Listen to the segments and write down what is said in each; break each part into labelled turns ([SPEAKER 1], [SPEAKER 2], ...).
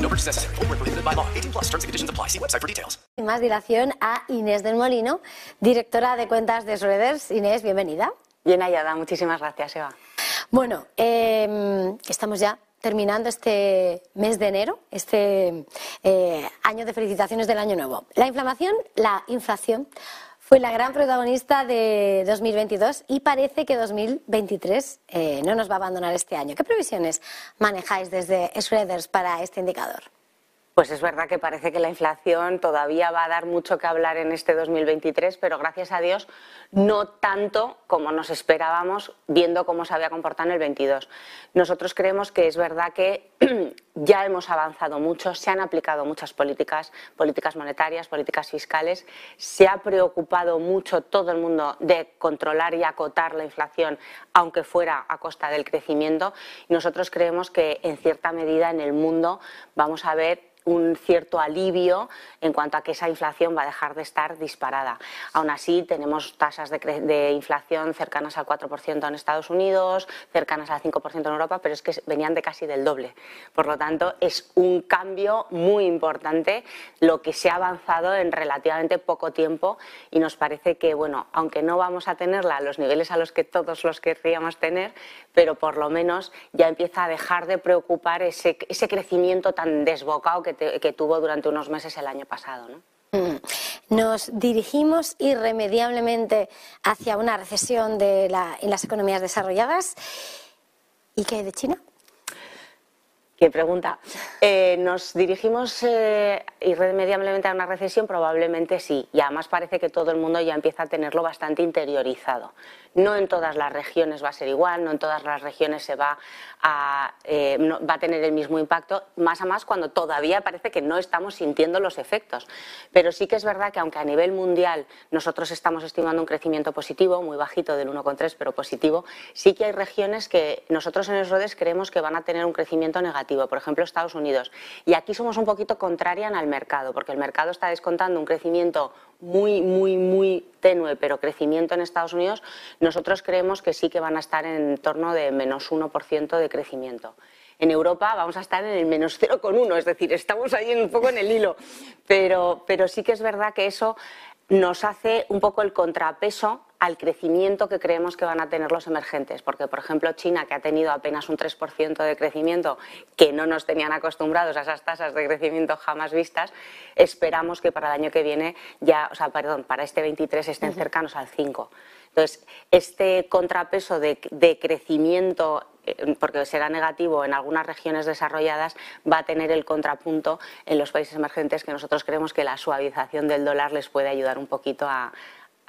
[SPEAKER 1] No purchase necessary. Full prohibited by law. 18 plus terms and conditions apply. See website for details.
[SPEAKER 2] Sin más dilación a Inés del Molino, directora de cuentas de Schroeders. Inés, bienvenida.
[SPEAKER 3] Bien hallada. Muchísimas gracias, Eva.
[SPEAKER 2] Bueno, eh, estamos ya terminando este mes de enero, este eh, año de felicitaciones del Año Nuevo. La inflamación, la inflación, fue la gran protagonista de 2022 y parece que 2023 eh, no nos va a abandonar este año. ¿Qué previsiones manejáis desde Schroeders para este indicador?
[SPEAKER 3] Pues es verdad que parece que la inflación todavía va a dar mucho que hablar en este 2023, pero gracias a Dios no tanto como nos esperábamos viendo cómo se había comportado en el 22. Nosotros creemos que es verdad que ya hemos avanzado mucho, se han aplicado muchas políticas, políticas monetarias, políticas fiscales, se ha preocupado mucho todo el mundo de controlar y acotar la inflación, aunque fuera a costa del crecimiento. Y nosotros creemos que en cierta medida en el mundo vamos a ver un cierto alivio en cuanto a que esa inflación va a dejar de estar disparada. Aún así, tenemos tasas de, inflación cercanas al 4% en Estados Unidos, cercanas al 5% en Europa, pero es que venían de casi del doble. Por lo tanto, es un cambio muy importante lo que se ha avanzado en relativamente poco tiempo y nos parece que, bueno, aunque no vamos a tenerla a los niveles a los que todos los querríamos tener, pero por lo menos ya empieza a dejar de preocupar ese, ese crecimiento tan desbocado que que, tuvo durante unos meses el año pasado.
[SPEAKER 2] Mm. Nos dirigimos irremediablemente hacia una recesión en las economías desarrolladas. ¿Y qué hay de China?
[SPEAKER 3] ¿Qué pregunta? Eh, ¿Nos dirigimos eh, irremediablemente a una recesión? Probablemente sí. Y además parece que todo el mundo ya empieza a tenerlo bastante interiorizado. No en todas las regiones va a ser igual, no en todas las regiones se va a, eh, va a tener el mismo impacto, más a más cuando todavía parece que no estamos sintiendo los efectos. Pero sí que es verdad que aunque a nivel mundial nosotros estamos estimando un crecimiento positivo, muy bajito del 1,3, pero positivo, sí que hay regiones que nosotros en Esrodes creemos que van a tener un crecimiento negativo, por ejemplo Estados Unidos. Y aquí somos un poquito contrarian al mercado, porque el mercado está descontando un crecimiento muy, muy, muy tenue, pero crecimiento en Estados Unidos, nosotros creemos que sí que van a estar en torno de menos 1% de crecimiento. En Europa vamos a estar en el menos 0,1, es decir, estamos ahí un poco en el hilo, pero, pero sí que es verdad que eso nos hace un poco el contrapeso al crecimiento que creemos que van a tener los emergentes. Porque, por ejemplo, China, que ha tenido apenas un 3% de crecimiento, que no nos tenían acostumbrados a esas tasas de crecimiento jamás vistas, esperamos que para el año que viene, ya, o sea, perdón, para este 23 estén cercanos al 5%. Entonces, este contrapeso de, de crecimiento eh, porque será negativo en algunas regiones desarrolladas, va a tener el contrapunto en los países emergentes que nosotros creemos que la suavización del dólar les puede ayudar un poquito a,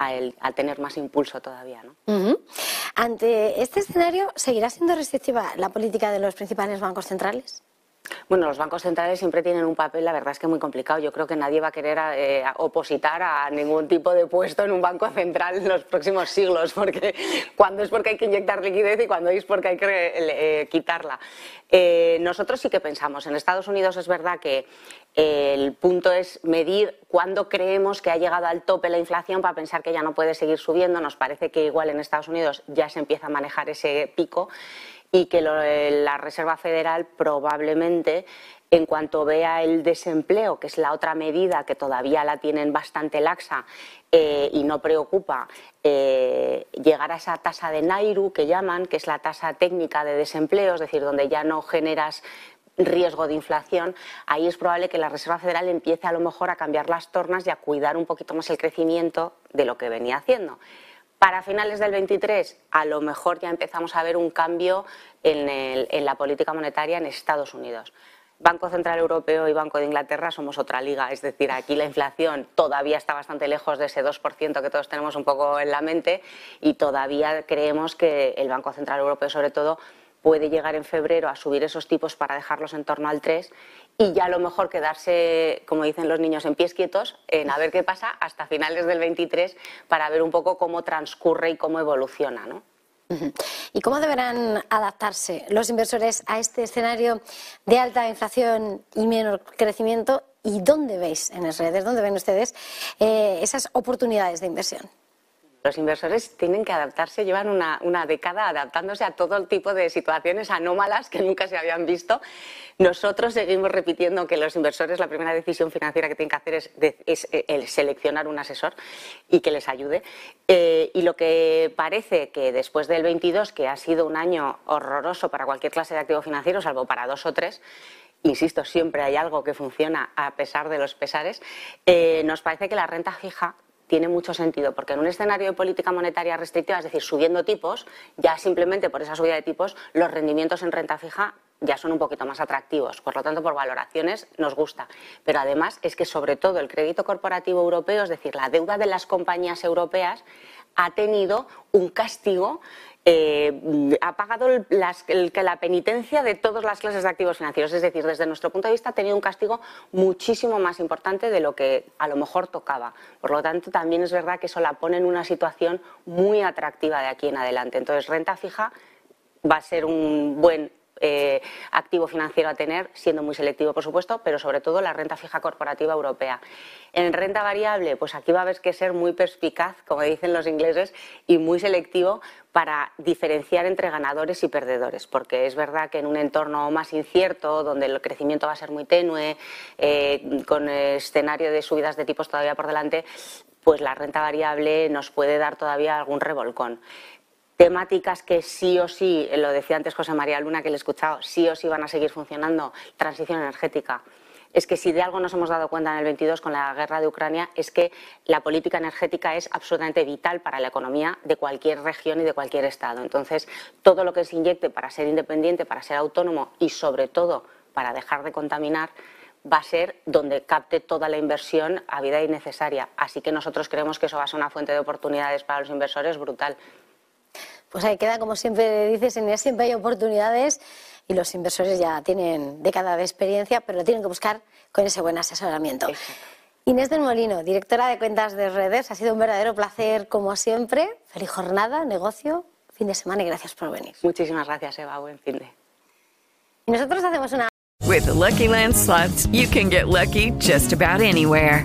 [SPEAKER 3] a, tener más impulso todavía. ¿no?
[SPEAKER 2] Ante este escenario, ¿seguirá siendo restrictiva la política de los principales bancos centrales?
[SPEAKER 3] Bueno, los bancos centrales siempre tienen un papel, la verdad es que muy complicado. Yo creo que nadie va a querer eh, opositar a ningún tipo de puesto en un banco central en los próximos siglos, porque cuando es porque hay que inyectar liquidez y cuando es porque hay que eh, quitarla. Eh, nosotros sí que pensamos, en Estados Unidos es verdad que el punto es medir cuándo creemos que ha llegado al tope la inflación para pensar que ya no puede seguir subiendo. Nos parece que igual en Estados Unidos ya se empieza a manejar ese pico y que la Reserva Federal probablemente en cuanto vea el desempleo, que es la otra medida que todavía la tienen bastante laxa eh, y no preocupa, eh, llegar a esa tasa de Nairu que llaman, que es la tasa técnica de desempleo, es decir, donde ya no generas riesgo de inflación, ahí es probable que la Reserva Federal empiece a lo mejor a cambiar las tornas y a cuidar un poquito más el crecimiento de lo que venía haciendo. Para finales del 23, a lo mejor ya empezamos a ver un cambio en, la política monetaria en Estados Unidos. Banco Central Europeo y Banco de Inglaterra somos otra liga, es decir, aquí la inflación todavía está bastante lejos de ese 2% que todos tenemos un poco en la mente y todavía creemos que el Banco Central Europeo, sobre todo, puede llegar en febrero a subir esos tipos para dejarlos en torno al 3 y ya a lo mejor quedarse, como dicen los niños, en pies quietos, en a ver qué pasa hasta finales del 23 para ver un poco cómo transcurre y cómo evoluciona. ¿no?
[SPEAKER 2] ¿Y cómo deberán adaptarse los inversores a este escenario de alta inflación y menor crecimiento? ¿Y dónde veis en las redes, dónde ven ustedes eh, esas oportunidades de inversión?
[SPEAKER 3] Los inversores tienen que adaptarse, llevan una, una, década adaptándose a todo tipo de situaciones anómalas que nunca se habían visto. Nosotros seguimos repitiendo que los inversores la primera decisión financiera que tienen que hacer es eh, el seleccionar un asesor y que les ayude. Eh, y lo que parece que después del 22, que ha sido un año horroroso para cualquier clase de activo financiero, salvo para dos o tres, insisto, siempre hay algo que funciona a pesar de los pesares, eh, nos parece que la renta fija tiene mucho sentido, porque en un escenario de política monetaria restrictiva, es decir, subiendo tipos, ya simplemente por esa subida de tipos, los rendimientos en renta fija ya son un poquito más atractivos. Por lo tanto, por valoraciones nos gusta. Pero además es que sobre todo el crédito corporativo europeo, es decir, la deuda de las compañías europeas, ha tenido un castigo eh, ha pagado las, el, la penitencia de todas las clases de activos financieros. Es decir, desde nuestro punto de vista ha tenido un castigo muchísimo más importante de lo que a lo mejor tocaba. Por lo tanto, también es verdad que eso la pone en una situación muy atractiva de aquí en adelante. Entonces, renta fija va a ser un buen eh, activo financiero a tener, siendo muy selectivo, por supuesto, pero sobre todo la renta fija corporativa europea. En renta variable, pues aquí va a haber que ser muy perspicaz, como dicen los ingleses, y muy selectivo para diferenciar entre ganadores y perdedores, porque es verdad que en un entorno más incierto, donde el crecimiento va a ser muy tenue, eh, con escenario de subidas de tipos todavía por delante, pues la renta variable nos puede dar todavía algún revolcón temáticas que sí o sí, lo decía antes José María Luna, que le he escuchado, sí o sí van a seguir funcionando, transición energética. Es que si de algo nos hemos dado cuenta en el 22 con la guerra de Ucrania es que la política energética es absolutamente vital para la economía de cualquier región y de cualquier estado. Entonces, todo lo que se inyecte para ser independiente, para ser autónomo y sobre todo para dejar de contaminar, va a ser donde capte toda la inversión a vida innecesaria. Así que nosotros creemos que eso va a ser una fuente de oportunidades para los inversores brutal.
[SPEAKER 2] Pues ahí queda, como siempre dices, en siempre hay oportunidades y los inversores ya tienen década de experiencia, pero lo tienen que buscar con ese buen asesoramiento. Inés del Molino, directora de cuentas de redes, ha sido un verdadero placer como siempre. Feliz jornada, negocio, fin de semana y gracias por venir.
[SPEAKER 3] Muchísimas gracias, Eva. Buen fin de.
[SPEAKER 2] Y nosotros hacemos una.
[SPEAKER 4] With the Lucky Land slots, you can get lucky just about anywhere.